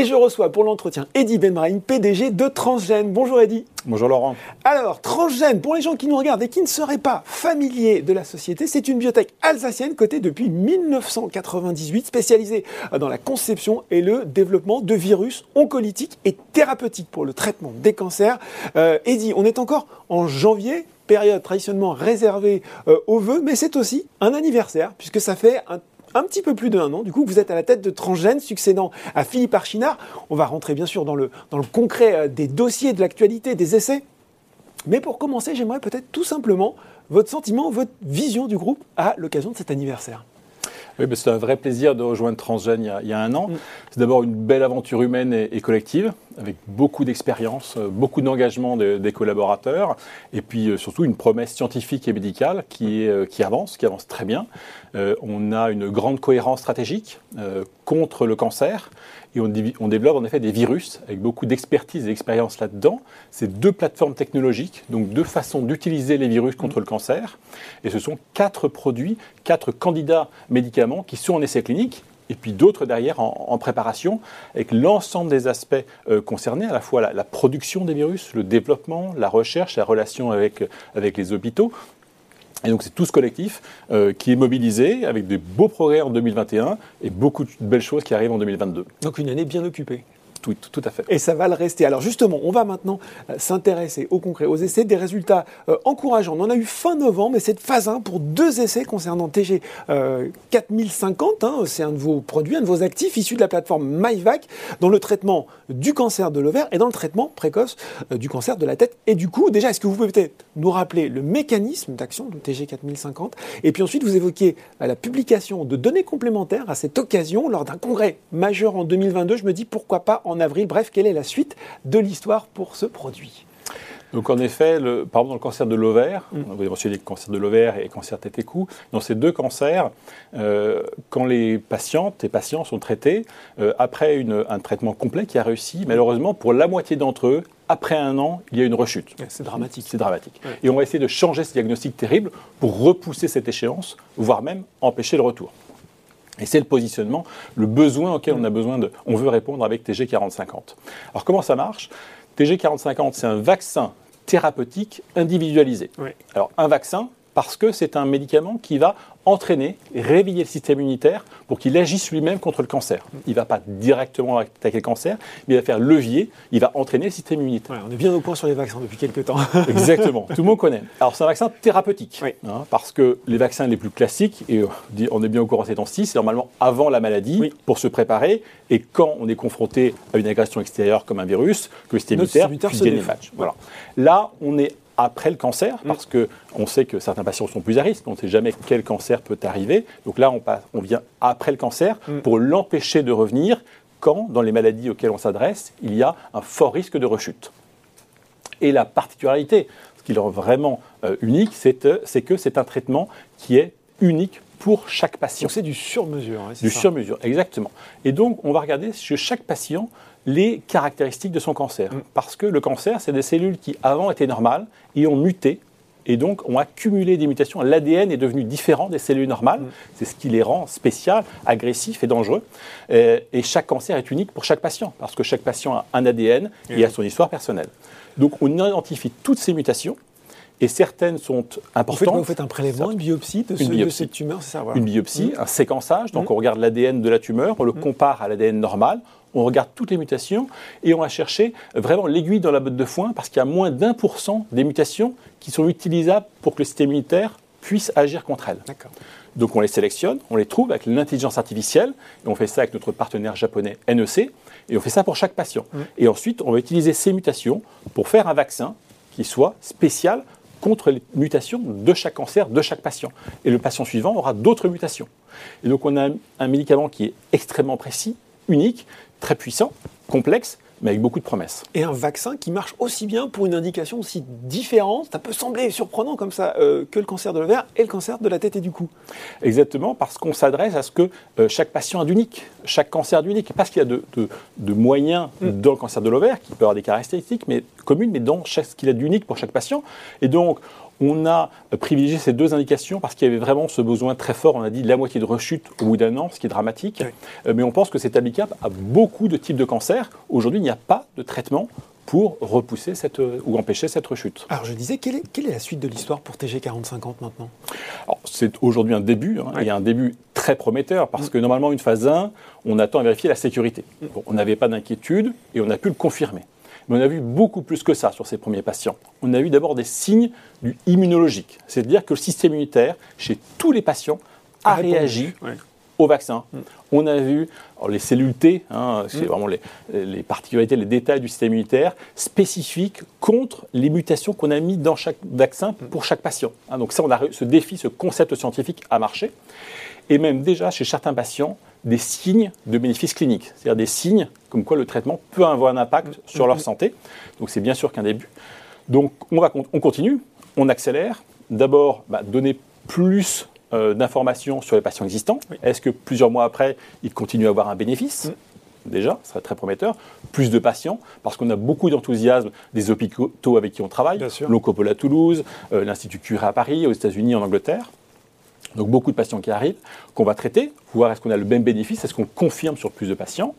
Et je reçois pour l'entretien Eddy Benbrahim, PDG de Transgène. Bonjour Eddy. Bonjour Laurent. Alors, Transgène, pour les gens qui nous regardent et qui ne seraient pas familiers de la société, c'est une biotech alsacienne cotée depuis 1998, spécialisée dans la conception et le développement de virus oncolytiques et thérapeutiques pour le traitement des cancers. Euh, Eddy, on est encore en janvier période traditionnellement réservée euh, aux vœux, mais c'est aussi un anniversaire, puisque ça fait un un petit peu plus d'un an. Du coup, vous êtes à la tête de Transgène, succédant à Philippe Archinard. On va rentrer bien sûr dans le, dans le concret euh, des dossiers, de l'actualité, des essais. Mais pour commencer, j'aimerais peut-être tout simplement votre sentiment, votre vision du groupe à l'occasion de cet anniversaire. Oui, c'est un vrai plaisir de rejoindre Transgène il y a, un an. Mm. C'est d'abord une belle aventure humaine et, collective, avec beaucoup d'expérience, euh, beaucoup d'engagement des collaborateurs, et puis euh, surtout une promesse scientifique et médicale qui, qui avance, qui avance très bien. Euh, on a une grande cohérence stratégique euh, contre le cancer et on, développe en effet des virus avec beaucoup d'expertise et d'expérience là-dedans. C'est deux plateformes technologiques, donc deux façons d'utiliser les virus contre le cancer. Et ce sont quatre produits, quatre candidats médicaments qui sont en essai clinique et puis d'autres derrière en, préparation, avec l'ensemble des aspects euh, concernés, à la fois la, production des virus, le développement, la recherche, la relation avec, avec les hôpitaux, et donc c'est tout ce collectif euh, qui est mobilisé avec des beaux progrès en 2021 et beaucoup de belles choses qui arrivent en 2022. Donc une année bien occupée. Tout, tout, à fait. Et ça va le rester. Alors justement, on va maintenant euh, s'intéresser au concret, aux essais, des résultats euh, encourageants. On en a eu fin novembre, mais c'est phase 1 pour deux essais concernant TG 4050. Hein. c'est un de vos produits, un de vos actifs issus de la plateforme MyVac dans le traitement du cancer de l'ovaire et dans le traitement précoce euh, du cancer de la tête et du cou. Déjà, est-ce que vous pouvez peut-être nous rappeler le mécanisme d'action de TG 4050 Et puis ensuite, vous évoquez la publication de données complémentaires à cette occasion lors d'un congrès majeur en 2022. Je me dis pourquoi pas en avril. Bref, quelle est la suite de l'histoire pour ce produit? Donc en effet, le, par exemple dans le cancer de l'ovaire, mm. vous avez mentionné le cancer de l'ovaire et le cancer tête et cou, dans ces deux cancers, euh, quand les patientes et patients sont traités, euh, après un traitement complet qui a réussi, malheureusement pour la moitié d'entre eux, après un an, il y a une rechute. C'est dramatique. C'est dramatique. Et on va essayer de changer ce diagnostic terrible pour repousser cette échéance, voire même empêcher le retour. Et c'est le positionnement, le besoin auquel on a besoin de, on veut répondre avec TG 4050. Alors comment ça marche? TG 4050, c'est un vaccin thérapeutique individualisé. Alors un vaccin, parce que c'est un médicament qui va entraîner, réveiller le système immunitaire pour qu'il agisse lui-même contre le cancer. Il ne va pas directement attaquer le cancer, mais il va faire levier, il va entraîner le système immunitaire. on est bien au point sur les vaccins depuis quelques temps. Exactement, tout le monde connaît. Alors c'est un vaccin thérapeutique, hein, parce que les vaccins les plus classiques, et euh, on est bien au courant ces temps-ci, c'est normalement avant la maladie, pour se préparer, et quand on est confronté à une agression extérieure comme un virus, que le système immunitaire puisse gagner Voilà. Là, on est après le cancer, mm. parce qu'on sait que certains patients sont plus à risque, on ne sait jamais quel cancer peut arriver. Donc là, on, passe, on vient après le cancer mm. pour l'empêcher de revenir quand, dans les maladies auxquelles on s'adresse, il y a un fort risque de rechute. Et la particularité, ce qui le rend vraiment euh, unique, euh, c'est que c'est un traitement qui est unique pour chaque patient. Donc c'est du sur-mesure. Hein, du sur-mesure, exactement. Et donc on va regarder chez chaque patient les caractéristiques de son cancer. Mm. Parce que le cancer, c'est des cellules qui avant étaient normales et ont muté et donc ont accumulé des mutations. L'ADN est devenu différent des cellules normales. Mm. C'est ce qui les rend spéciales, agressifs et dangereux. Et, chaque cancer est unique pour chaque patient, parce que chaque patient a un ADN et a son histoire personnelle. Donc on identifie toutes ces mutations et certaines sont importantes. vous faites un prélèvement, une biopsie de, cette tumeur, c'est ça Une biopsie, mm. un séquençage, donc on regarde l'ADN de la tumeur, on le compare à l'ADN normal, on regarde toutes les mutations et on va chercher vraiment l'aiguille dans la botte de foin parce qu'il y a moins d'un pour cent des mutations qui sont utilisables pour que le système immunitaire puisse agir contre elles. Donc on les sélectionne, on les trouve avec l'intelligence artificielle, et on fait ça avec notre partenaire japonais NEC, et on fait ça pour chaque patient. Et ensuite, on va utiliser ces mutations pour faire un vaccin qui soit spécial contre les mutations de chaque cancer, de chaque patient. Et le patient suivant aura d'autres mutations. Et donc on a un médicament qui est extrêmement précis, unique, très puissant, complexe, mais avec beaucoup de promesses. Et un vaccin qui marche aussi bien pour une indication aussi différente, ça peut sembler surprenant comme ça, euh, que le cancer de l'ovaire et le cancer de la tête et du cou. Exactement, parce qu'on s'adresse à ce que euh, chaque patient a d'unique, chaque cancer d'unique, parce qu'il y a de, moyens mm. dans le cancer de l'ovaire qui peut avoir des caractéristiques mais, communes, mais dans ce qu'il a d'unique pour chaque patient. Et donc, On a privilégié ces deux indications parce qu'il y avait vraiment ce besoin très fort, on a dit la moitié de rechute au bout d'un an, ce qui est dramatique, mais on pense que c'est applicable à beaucoup de types de cancers. Aujourd'hui, il n'y a pas de traitement pour repousser cette, ou empêcher cette rechute. Alors je disais, quelle est, quelle est la suite de l'histoire pour TG4050 maintenant? C'est aujourd'hui un début, hein, et un début très prometteur, parce mm. que normalement, une phase 1, on attend à vérifier la sécurité. On n'avait pas d'inquiétude, et on a pu le confirmer. Mais on a vu beaucoup plus que ça sur ces premiers patients. On a eu d'abord des signes du immunologique, c'est-à-dire que le système immunitaire, chez tous les patients, a, réagi au vaccin. Mm. On a vu les cellules T, hein, c'est mm. vraiment les, particularités, les détails du système immunitaire spécifiques contre les mutations qu'on a mis dans chaque vaccin mm. pour chaque patient. Hein, donc ça, on a ce défi, ce concept scientifique a marché. Et même déjà chez certains patients, des signes de bénéfices cliniques, c'est-à-dire des signes comme quoi le traitement peut avoir un impact sur leur santé. Donc c'est bien sûr qu'un début. Donc on, va, on continue, on accélère. D'abord, bah, donner plus euh, d'informations sur les patients existants. Est-ce que plusieurs mois après, ils continuent à avoir un bénéfice? Mm. Déjà, ce serait très prometteur. Plus de patients, parce qu'on a beaucoup d'enthousiasme des hôpitaux avec qui on travaille. L'Oncopole à Toulouse, euh, l'Institut Curie à Paris, aux États-Unis, en Angleterre. Donc beaucoup de patients qui arrivent, qu'on va traiter, voir est-ce qu'on a le même bénéfice, est-ce qu'on confirme sur plus de patients.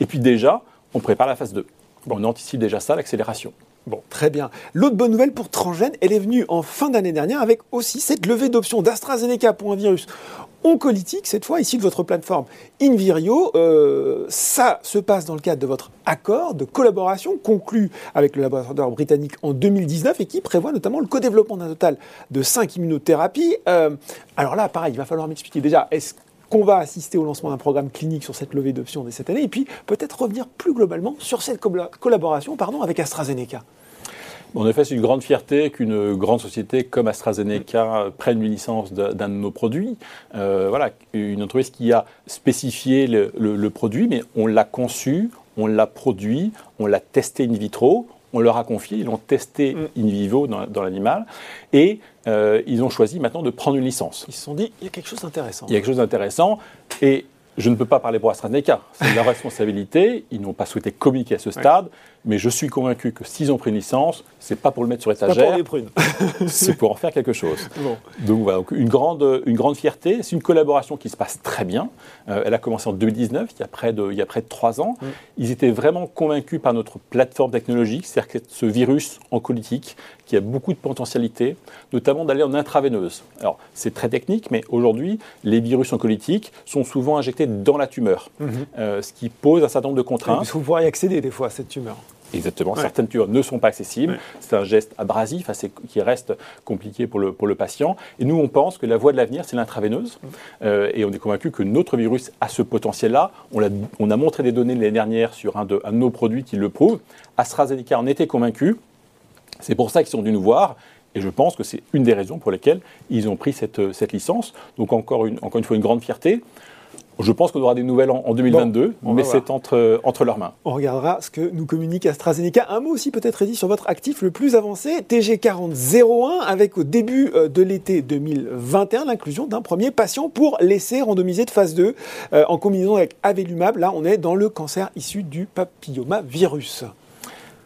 Et puis déjà, on prépare la phase 2. On anticipe déjà ça, l'accélération. Bon, très bien. L'autre bonne nouvelle pour Transgène, elle est venue en fin d'année dernière avec aussi cette levée d'options d'AstraZeneca pour un virus oncolytique, cette fois ici de votre plateforme Invirio. Euh, ça se passe dans le cadre de votre accord de collaboration conclu avec le laboratoire britannique en 2019 et qui prévoit notamment le co-développement d'un total de 5 immunothérapies. Euh, alors là, pareil, il va falloir m'expliquer déjà, qu'on va assister au lancement d'un programme clinique sur cette levée d'options dès cette année, et puis peut-être revenir plus globalement sur cette collaboration pardon, avec AstraZeneca. En effet, c'est une grande fierté qu'une grande société comme AstraZeneca prenne une licence d'un de nos produits. Euh, voilà, une entreprise qui a spécifié le, produit, mais on l'a conçu, on l'a produit, on l'a testé in vitro, on leur a confié, ils l'ont testé mm. in vivo dans, l'animal, et euh, ils ont choisi maintenant de prendre une licence. Ils se sont dit, il y a quelque chose d'intéressant. Il y a quelque chose d'intéressant, et je ne peux pas parler pour AstraZeneca, c'est leur responsabilité, ils n'ont pas souhaité communiquer à ce stade, mais je suis convaincu que s'ils ont pris une licence, c'est pas pour le mettre sur étagère. c'est pour en faire quelque chose. Donc voilà, une grande, une grande fierté. C'est une collaboration qui se passe très bien. Euh, elle a commencé en 2019, il y a près de, il y a près de trois ans. Mm. Ils étaient vraiment convaincus par notre plateforme technologique, c'est-à-dire que ce virus oncolytique qui a beaucoup de potentialité, notamment d'aller en intraveineuse. Alors c'est très technique, mais aujourd'hui, les virus oncolytiques sont souvent injectés dans la tumeur, mm-hmm. euh, ce qui pose un certain nombre de contraintes. Il faut pouvoir y accéder des fois à cette tumeur. Exactement. Certaines tumeurs ne sont pas accessibles. C'est un geste abrasif qui reste compliqué pour le, pour le patient. Et nous, on pense que la voie de l'avenir, c'est l'intraveineuse. Euh, et on est convaincu que notre virus a ce potentiel-là. On, a, on a montré des données l'année dernière sur un de, un de nos produits qui le prouve. AstraZeneca en était convaincu. C'est pour ça qu'ils sont venus nous voir. Et je pense que c'est une des raisons pour lesquelles ils ont pris cette, cette licence. Donc encore une, encore une fois, une grande fierté. Je pense qu'on aura des nouvelles en, 2022, mais c'est entre, entre leurs mains. On regardera ce que nous communique AstraZeneca. Un mot aussi peut-être dit sur votre actif le plus avancé, TG4001, avec au début euh, de l'été 2021 l'inclusion d'un premier patient pour l'essai randomisé de phase 2 euh, en combinaison avec Avelumab. Là, on est dans le cancer issu du papillomavirus.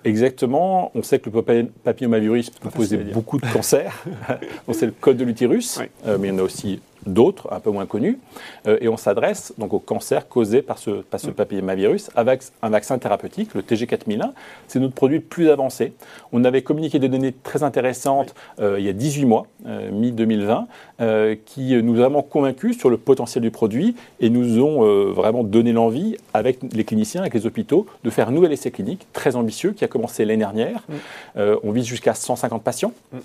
Exactement. On sait que le papillomavirus peut poser beaucoup de cancers. c'est le code de l'utérus, euh, mais il y en a aussi d'autres, un peu moins connus, euh, et on s'adresse donc au cancer causé par ce, par ce mm. papillomavirus avec un vaccin thérapeutique, le TG4001. C'est notre produit le plus avancé. On avait communiqué des données très intéressantes euh, il y a 18 mois, euh, mi-2020, qui nous ont vraiment convaincus sur le potentiel du produit et nous ont vraiment donné l'envie, avec les cliniciens, avec les hôpitaux, de faire un nouvel essai clinique très ambitieux qui a commencé l'année dernière. Mm. on vise jusqu'à 150 patients. Mm.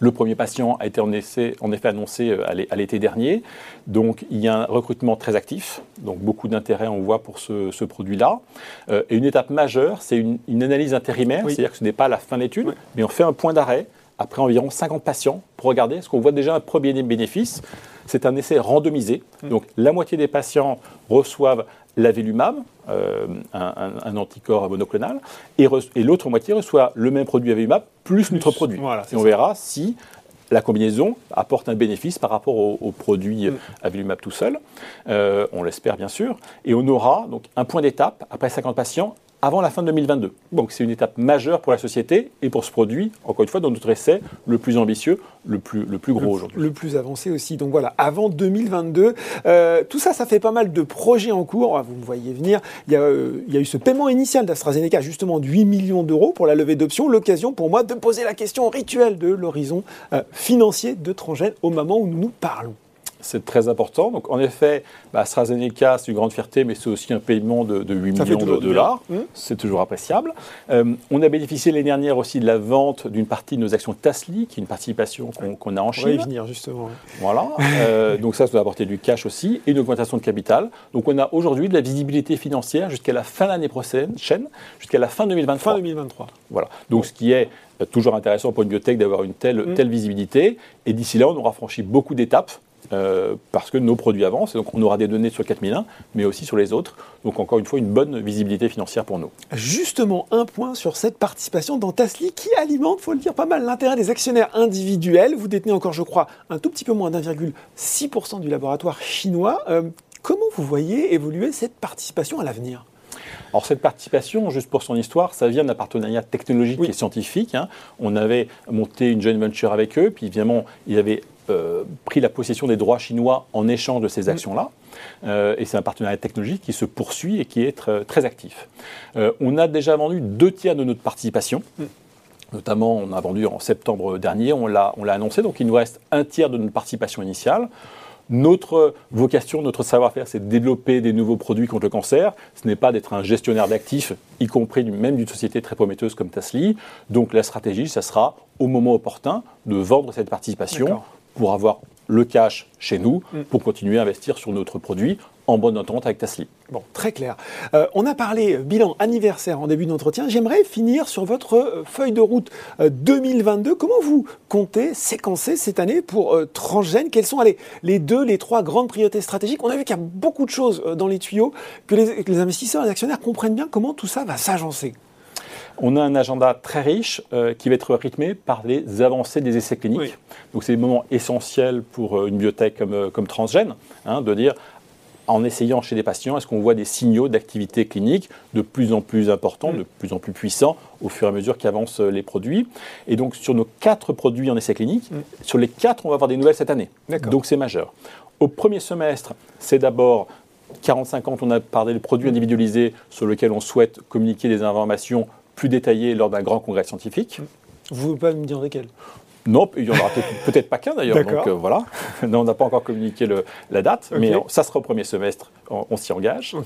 Le premier patient a été en, effet annoncé euh, à l'été dernier. Donc il y a un recrutement très actif. Donc beaucoup d'intérêt on voit pour ce, produit-là. Euh, et une étape majeure, c'est une, analyse intérimaire. C'est-à-dire que ce n'est pas la fin de l'étude, mais on fait un point d'arrêt après environ 50 patients pour regarder ce qu'on voit déjà un premier bénéfice. C'est un essai randomisé. Mm. Donc la moitié des patients reçoivent l'avelumab, euh, un, anticorps monoclonal, et, l'autre moitié reçoit le même produit avelumab plus, notre produit. et on verra si la combinaison apporte un bénéfice par rapport au, produit mm. avelumab tout seul. Euh, on l'espère bien sûr. Et on aura donc un point d'étape après 50 patients avant la fin de 2022. Donc c'est une étape majeure pour la société et pour ce produit, encore une fois, dans notre essai, le plus ambitieux, le plus, le plus gros aujourd'hui. Le plus avancé aussi. Donc voilà, avant 2022. Euh, tout ça, ça fait pas mal de projets en cours. Ah, vous me voyez venir. Il y a, euh, il y a eu ce paiement initial d'AstraZeneca, justement de 8 millions d'euros pour la levée d'options. L'occasion pour moi de poser la question rituelle de l'horizon euh, financier de Transgène au moment où nous nous parlons c'est très important. Donc, en effet, bah, AstraZeneca, c'est une grande fierté, mais c'est aussi un paiement de, 8 millions de dollars. Mmh. C'est toujours appréciable. Euh, on a bénéficié l'année dernière aussi de la vente d'une partie de nos actions Tasli, qui est une participation qu'on a en Chine. On va y venir, justement. Voilà. Euh, donc, ça, ça doit apporter du cash aussi et une augmentation de capital. Donc, on a aujourd'hui de la visibilité financière jusqu'à la fin de l'année prochaine, jusqu'à la fin 2023. Fin 2023. Voilà. Donc, ce qui est toujours intéressant pour une biotech d'avoir une telle, mmh. telle visibilité. Et d'ici là, on aura franchi beaucoup d'étapes. Euh, parce que nos produits avancent, et donc on aura des données sur 4001, mais aussi sur les autres. Donc encore une fois, une bonne visibilité financière pour nous. Justement, un point sur cette participation dans Tasli qui alimente, faut le dire, pas mal l'intérêt des actionnaires individuels. Vous détenez encore, je crois, un tout petit peu moins d'1,6% du laboratoire chinois. Euh, comment vous voyez évoluer cette participation à l'avenir? Alors cette participation, juste pour son histoire, ça vient d'un partenariat technologique et scientifique. Hein. On avait monté une joint venture avec eux, puis évidemment, ils avaient euh, pris la possession des droits chinois en échange de ces mm. actions-là. Euh, et c'est un partenariat technologique qui se poursuit et qui est très, actif. Euh, on a déjà vendu deux tiers de notre participation. Mm. Notamment, on a vendu en septembre dernier, on l'a annoncé, donc il nous reste un tiers de notre participation initiale. Notre vocation, notre savoir-faire, c'est de développer des nouveaux produits contre le cancer. Ce n'est pas d'être un gestionnaire d'actifs, y compris même d'une société très prometteuse comme Tasly. Donc la stratégie, ça sera au moment opportun de vendre cette participation pour avoir le cash chez nous, mm. pour continuer à investir sur notre produit en bonne entente avec Tasly. Bon, très clair. Euh, on a parlé bilan anniversaire en début d'entretien. J'aimerais finir sur votre euh, feuille de route 2022. Euh, Comment vous comptez séquencer cette année pour Transgène? Quelles sont les deux, les trois grandes priorités stratégiques? On a vu qu'il y a beaucoup de choses dans les tuyaux, que les, que les investisseurs et les actionnaires comprennent bien comment tout ça va s'agencer. On a un agenda très riche euh, qui va être rythmé par les avancées des essais cliniques. Donc c'est des moments essentiels pour euh, une biotech comme, euh, comme Transgène, hein, de dire en essayant chez des patients, est-ce qu'on voit des signaux d'activité clinique de plus en plus importants, mm. de plus en plus puissants au fur et à mesure qu'avancent les produits. Et donc sur nos quatre produits en essais cliniques, mm. sur les quatre, on va avoir des nouvelles cette année. Donc c'est majeur. Au premier semestre, c'est d'abord 45 ans, on a parlé de produits individualisés sur lesquels on souhaite communiquer des informations plus détaillé lors d'un grand congrès scientifique. Vous ne pouvez pas me dire lesquels non, il n'y en aura peut-être pas qu'un d'ailleurs. Donc euh, voilà, non, on n'a pas encore communiqué la date, mais ça sera au premier semestre, on, s'y engage.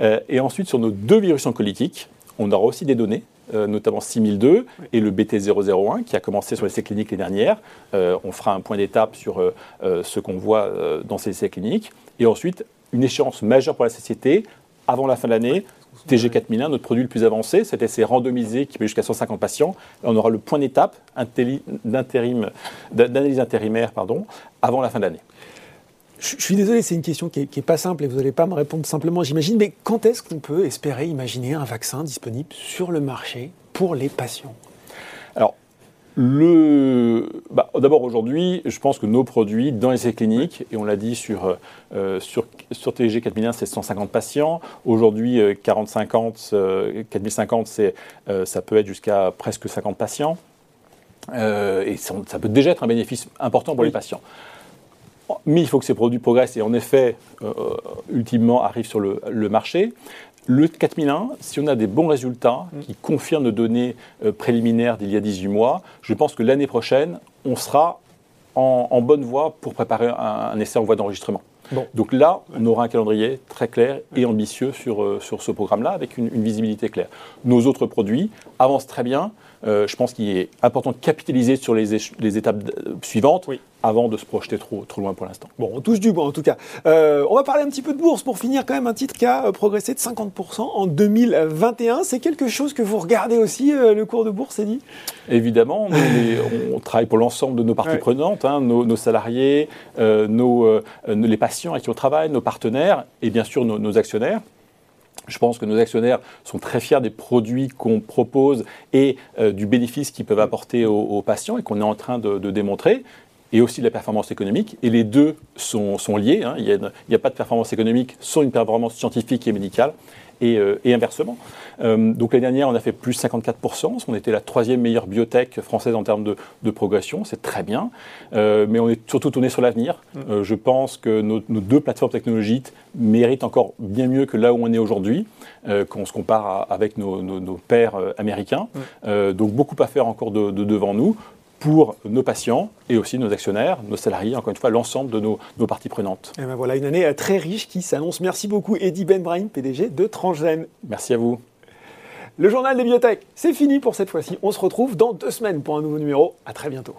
Euh, et ensuite, sur nos deux virus oncolytiques, on aura aussi des données, euh, notamment 6002 et le BT001 qui a commencé sur les essais cliniques les dernières. on fera un point d'étape sur ce qu'on voit dans ces essais cliniques. Et ensuite, une échéance majeure pour la société avant la fin de l'année, TG4001, notre produit le plus avancé, cet essai randomisé qui peut jusqu'à 150 patients. On aura le point d'étape d'analyse intérimaire pardon, avant la fin de l'année. Je suis désolé, c'est une question qui n'est pas simple et vous n'allez pas me répondre simplement, j'imagine, mais quand est-ce qu'on peut espérer imaginer un vaccin disponible sur le marché pour les patients? Alors, le, bah, D'abord aujourd'hui, je pense que nos produits dans les essais cliniques, et on l'a dit sur, euh, sur, sur TG 4001, c'est 150 patients. Aujourd'hui, 40-50, euh, 4050, euh, ça peut être jusqu'à presque 50 patients. et ça, peut déjà être un bénéfice important pour les patients. Mais il faut que ces produits progressent et en effet, ultimement, arrivent sur le, le marché. Le 4001, si on a des bons résultats mm. qui confirment nos données euh, préliminaires d'il y a 18 mois, je pense que l'année prochaine, on sera en, bonne voie pour préparer un, essai en voie d'enregistrement. Donc là, on aura un calendrier très clair et ambitieux sur, euh, sur ce programme-là, avec une, visibilité claire. Nos autres produits avancent très bien. Euh, je pense qu'il est important de capitaliser sur les, les étapes suivantes. Oui avant de se projeter trop, trop loin pour l'instant. Bon, on touche du bois en tout cas. Euh, on va parler un petit peu de bourse pour finir quand même un titre qui a euh, progressé de 50% en 2021. C'est quelque chose que vous regardez aussi, euh, le cours de bourse, dit Évidemment, on, travaille pour l'ensemble de nos parties prenantes, hein, nos, salariés, nos, les patients avec qui on travaille, nos partenaires et bien sûr nos, actionnaires. Je pense que nos actionnaires sont très fiers des produits qu'on propose et du bénéfice qu'ils peuvent apporter aux, patients et qu'on est en train de, de démontrer. Et aussi de la performance économique. Et les deux sont, sont liés. Hein. Il n'y a, a, pas de performance économique sans une performance scientifique et médicale. Euh, et, inversement. Euh, donc l'année dernière, on a fait plus 54%. On était la troisième meilleure biotech française en termes de, progression. C'est très bien. Euh, mais on est surtout tourné sur l'avenir. Mm. je pense que nos, deux plateformes technologiques méritent encore bien mieux que là où on est aujourd'hui, quand on se compare avec nos, nos, pairs américains. Mm. donc beaucoup à faire encore de devant nous pour nos patients et aussi nos actionnaires, nos salariés, encore une fois, l'ensemble de nos, parties prenantes. Et ben voilà, une année très riche qui s'annonce. Merci beaucoup, Eddie Benbrahim, PDG de Transgène. Merci à vous. Le journal des biotech, c'est fini pour cette fois-ci. On se retrouve dans deux semaines pour un nouveau numéro. À très bientôt.